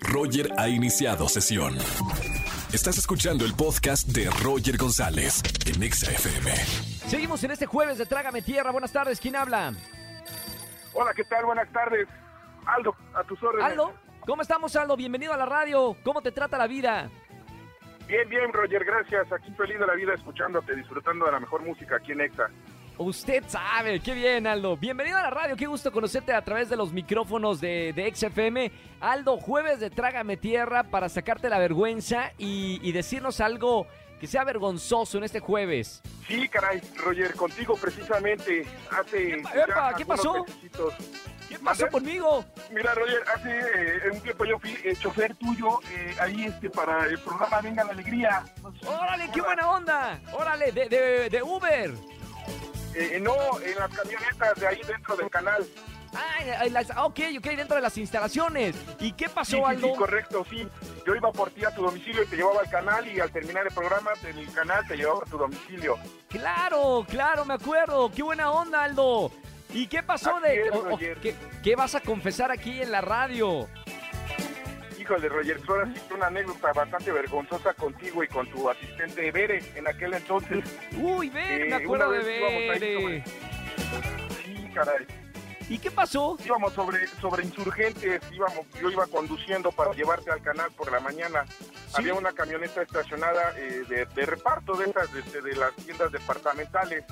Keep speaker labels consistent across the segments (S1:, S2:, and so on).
S1: Roger ha iniciado sesión. Estás escuchando el podcast de Roger González en Exa FM.
S2: Seguimos en este jueves de Trágame Tierra. Buenas tardes, ¿quién habla?
S3: Hola, ¿qué tal? Buenas tardes. Aldo, a tus órdenes.
S2: Aldo, ¿cómo estamos, Aldo? Bienvenido a la radio. ¿Cómo te trata la vida?
S3: Bien, bien, Roger, gracias. Aquí feliz de la vida escuchándote, disfrutando de la mejor música aquí en Exa.
S2: Usted sabe, qué bien, Aldo. Bienvenido a la radio, qué gusto conocerte a través de los micrófonos de, de XFM. Aldo, jueves de Trágame Tierra para sacarte la vergüenza y, y decirnos algo que sea vergonzoso en este jueves.
S3: Sí, caray, Roger, contigo precisamente hace...
S2: Epa, ¿qué
S3: algunos
S2: pasó? ¿Qué pasó conmigo?
S3: Mira, Roger, hace eh, un tiempo yo fui eh, chofer tuyo eh, ahí este para el programa Venga la Alegría. No sé
S2: ¡Órale, qué buena onda! ¡Órale, de, de, de Uber!
S3: Eh, no, en las camionetas de ahí dentro del canal.
S2: Ah, en las- ok, ok, dentro de las instalaciones. ¿Y qué
S3: Sí,
S2: pasó,
S3: sí, sí,
S2: Aldo?
S3: correcto, sí. Yo iba por ti a tu domicilio y te llevaba al canal y al terminar el programa del canal te llevaba a tu domicilio.
S2: Claro, claro, me acuerdo. ¡Qué buena onda, Aldo! ¿Y qué pasó de...?
S3: es,
S2: o- o-
S3: Roger.
S2: ¿qué, qué vas a confesar aquí en la radio?
S3: Híjole, Roger, que una anécdota bastante vergonzosa contigo y con tu asistente Bere en aquel entonces.
S2: Uy, ven,
S3: Eh,
S2: me acuerdo de ver.
S3: Sí, caray.
S2: ¿Y qué pasó?
S3: Íbamos sobre, sobre insurgentes, íbamos, yo iba conduciendo para llevarte al canal por la mañana. Había una camioneta estacionada eh, de, de reparto de esas de, de- de las tiendas departamentales.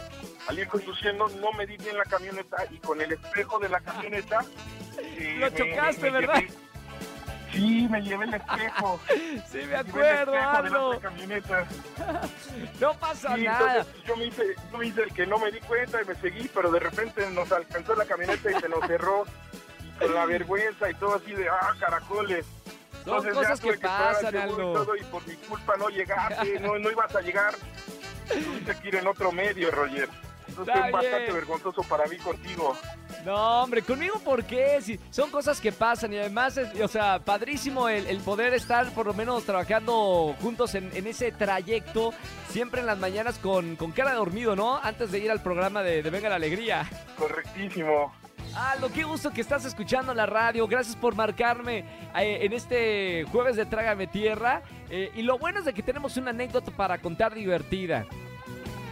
S3: Al ir conduciendo no me di bien la camioneta y con el espejo de la camioneta... eh,
S2: Lo
S3: me-
S2: chocaste,
S3: me
S2: ¿verdad?
S3: llevé- Sí, me llevé el espejo.
S2: Sí, me
S3: Llevé el
S2: acuerdo,
S3: espejo de la
S2: Aldo.
S3: otra camioneta.
S2: No pasa
S3: Sí,
S2: nada.
S3: entonces yo me, hice, yo me hice el que no me di cuenta y me seguí, pero de repente nos alcanzó la camioneta y se nos cerró y con la vergüenza y todo así de, ah, caracoles.
S2: Son
S3: Entonces ya
S2: cosas que
S3: al
S2: pasan,
S3: seguro y
S2: Aldo.
S3: todo, y por mi culpa no llegaste, no, no ibas a llegar. Tuviste que ir en otro medio, Roger. Entonces
S2: Está
S3: fue bastante
S2: bien.
S3: vergonzoso para mí contigo.
S2: No, hombre, conmigo ¿por qué? Si son cosas que pasan y además, es, o sea, padrísimo el, el poder estar por lo menos trabajando juntos en, en ese trayecto, siempre en las mañanas con, con cara de dormido, ¿no? Antes de ir al programa de, de Venga la Alegría.
S3: Correctísimo.
S2: Aldo, qué gusto que estás escuchando la radio. Gracias por marcarme eh, en este jueves de Trágame Tierra. Eh, y lo bueno es de que tenemos una anécdota para contar divertida.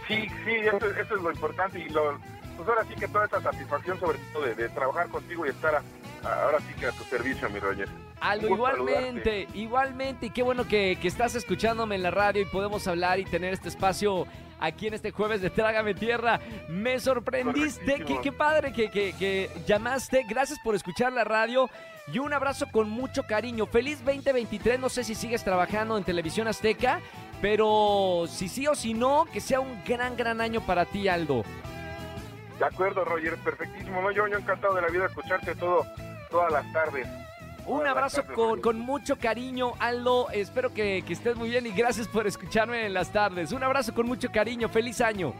S3: Sí, sí, eso, eso es lo importante y lo, pues ahora sí que toda esa satisfacción sobre todo de, de trabajar contigo y estar a- a- ahora sí que a tu servicio, mi Roger.
S2: Aldo, igualmente, igualmente. Y qué bueno que, que estás escuchándome en la radio y podemos hablar y tener este espacio aquí en este jueves de Trágame Tierra. Me sorprendiste, qué padre que, que- que llamaste. Gracias por escuchar la radio y un abrazo con mucho cariño. Feliz 2023, no sé si sigues trabajando en Televisión Azteca, pero si sí o si no, que sea un gran, gran año para ti, Aldo.
S3: De acuerdo, Roger, perfectísimo. ¿no? Yo, yo encantado de la vida escucharte todo, todas las tardes.
S2: Un abrazo con mucho cariño, Aldo. Espero que, que estés muy bien y gracias por escucharme en las tardes. Un abrazo con mucho cariño. Feliz año.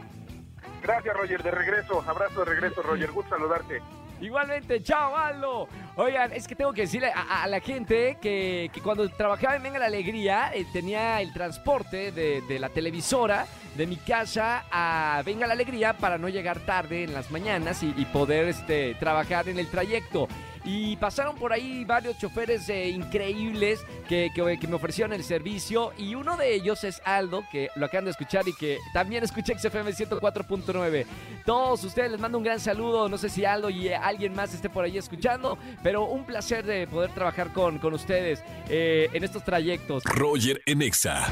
S3: Gracias, Roger, de regreso. Abrazo de regreso, Roger. Gusto saludarte.
S2: Igualmente, chao, Aldo. Oigan, es que tengo que decirle a, la gente que, que cuando trabajaba en Venga la Alegría, eh, tenía el transporte de, de la televisora de mi casa a Venga la Alegría para no llegar tarde en las mañanas y, y poder este, trabajar en el trayecto. Y pasaron por ahí varios choferes eh, increíbles que, que- que me ofrecieron el servicio. Y uno de ellos es Aldo, que lo acaban de escuchar y que también escucha XFM 104.9. Todos ustedes les mando un gran saludo. No sé si Aldo y eh, alguien más esté por ahí escuchando, pero un placer de poder trabajar con, con ustedes eh, en estos trayectos.
S1: Roger en Exa.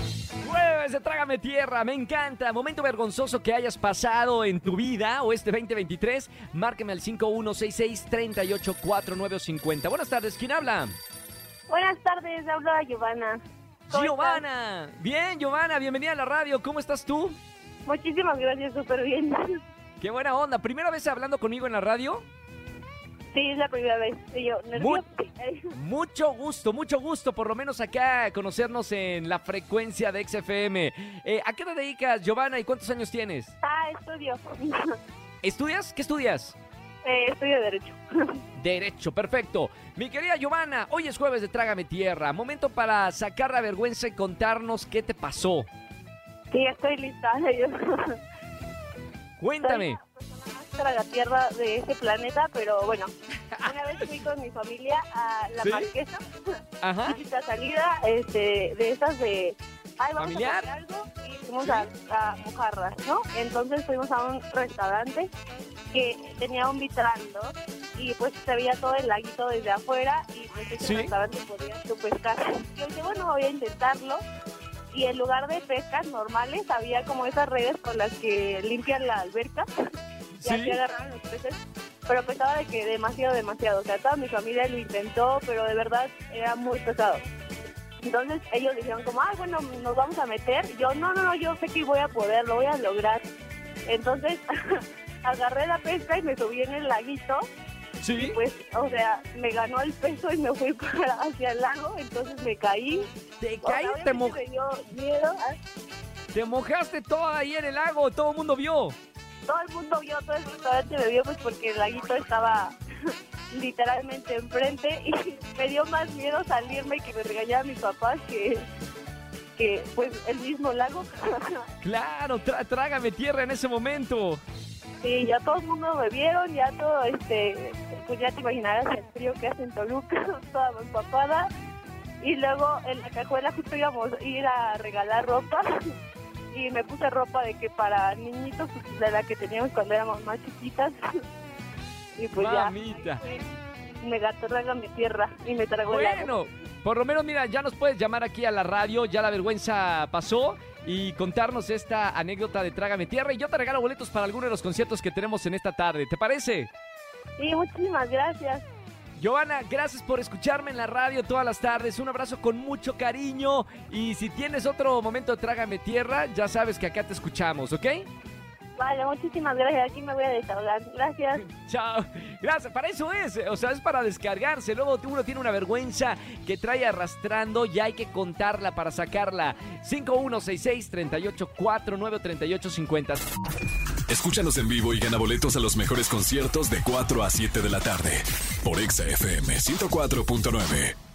S2: Jueves de Trágame Tierra, me encanta. Momento vergonzoso que hayas pasado en tu vida o este 2023. Márqueme al 5166-384950. Buenas tardes, ¿quién habla?
S4: Buenas tardes, habla Giovanna. ¿Cómo
S2: Giovanna. Bien, Giovanna, bienvenida a la radio. ¿Cómo estás tú?
S4: Muchísimas gracias, súper bien.
S2: Qué buena onda. ¿Primera vez hablando conmigo en la radio?
S4: Sí, es la primera vez. Y yo, nerviosa.
S2: Mucho gusto, mucho gusto, por lo menos acá conocernos en la frecuencia de XFM. Eh, ¿A qué te dedicas, Giovanna, y cuántos años tienes?
S4: Ah, estudio.
S2: ¿Estudias? ¿Qué estudias?
S4: Eh, estudio Derecho.
S2: Derecho, perfecto. Mi querida Giovanna, hoy es jueves de Trágame Tierra. Momento para sacar la vergüenza y contarnos qué te pasó.
S4: Sí, estoy lista. Yo
S2: Cuéntame.
S4: Una persona tragatierra de ese planeta, pero bueno, una vez fui con mi familia a La
S2: ¿Sí?
S4: Marquesa,
S2: Ajá.
S4: visita salida este, de esas de... Ay, vamos
S2: ¿Familiar?
S4: a comer algo y fuimos a, a mojarras, ¿no? Entonces fuimos a un restaurante que tenía un vitral, ¿no? Y pues se veía todo el laguito desde afuera y pues ese
S2: Sí.
S4: restaurante podías tú pescar. Yo dije, bueno, voy a intentarlo. Y en lugar de pescas normales, había como esas redes con las que limpian la alberca. Y
S2: Sí.
S4: así agarraron los peces. Pero pesaba de que demasiado, demasiado. O sea, toda mi familia lo intentó, pero de verdad era muy pesado. Entonces ellos dijeron como, ay, bueno, nos vamos a meter. Y yo, no, no, no, yo sé que voy a poder, lo voy a lograr. Entonces agarré la pesca y me subí en el laguito. Y
S2: Sí.
S4: pues, o sea, me ganó el peso y me fui para hacia el lago. Entonces me caí.
S2: Te caí, te, mo-
S4: me dio miedo. Ah,
S2: te mojaste toda ahí en el lago, todo el mundo vio.
S4: Todo el mundo vio, todo el restaurante me vio pues porque el laguito estaba literalmente enfrente y me dio más miedo salirme y que me regañaran mis papás que, que pues el mismo lago.
S2: Claro, tra- trágame tierra en ese momento.
S4: Sí, ya todo el mundo me vieron, ya todo, este, pues ya te imaginarás el frío que hace en Toluca, toda empapada. Y luego en la cajuela justo íbamos a ir a regalar ropa y me puse ropa de que para niñitos pues, de la que teníamos cuando éramos más chiquitas. Y pues
S2: Mamita.
S4: ya me traga mi tierra y me tragó el.
S2: Bueno, por lo menos, mira, ya nos puedes llamar aquí a la radio, ya la vergüenza pasó y contarnos esta anécdota de Trágame Tierra y yo te regalo boletos para alguno de los conciertos que tenemos en esta tarde, ¿te parece?
S4: Sí, muchísimas gracias.
S2: Giovanna, gracias por escucharme en la radio todas las tardes. Un abrazo con mucho cariño. Y si tienes otro momento Trágame Tierra, ya sabes que acá te escuchamos, ¿ok?
S4: Vale, muchísimas gracias. Aquí me voy a desahogar. Gracias.
S2: Chao. Gracias. Para eso es. O sea, es para descargarse. Luego uno tiene una vergüenza que trae arrastrando y hay que contarla para sacarla. 5166-3849-3850.
S1: Escúchanos en vivo y gana boletos a los mejores conciertos de 4 a 7 de la tarde por Exa FM 104.9.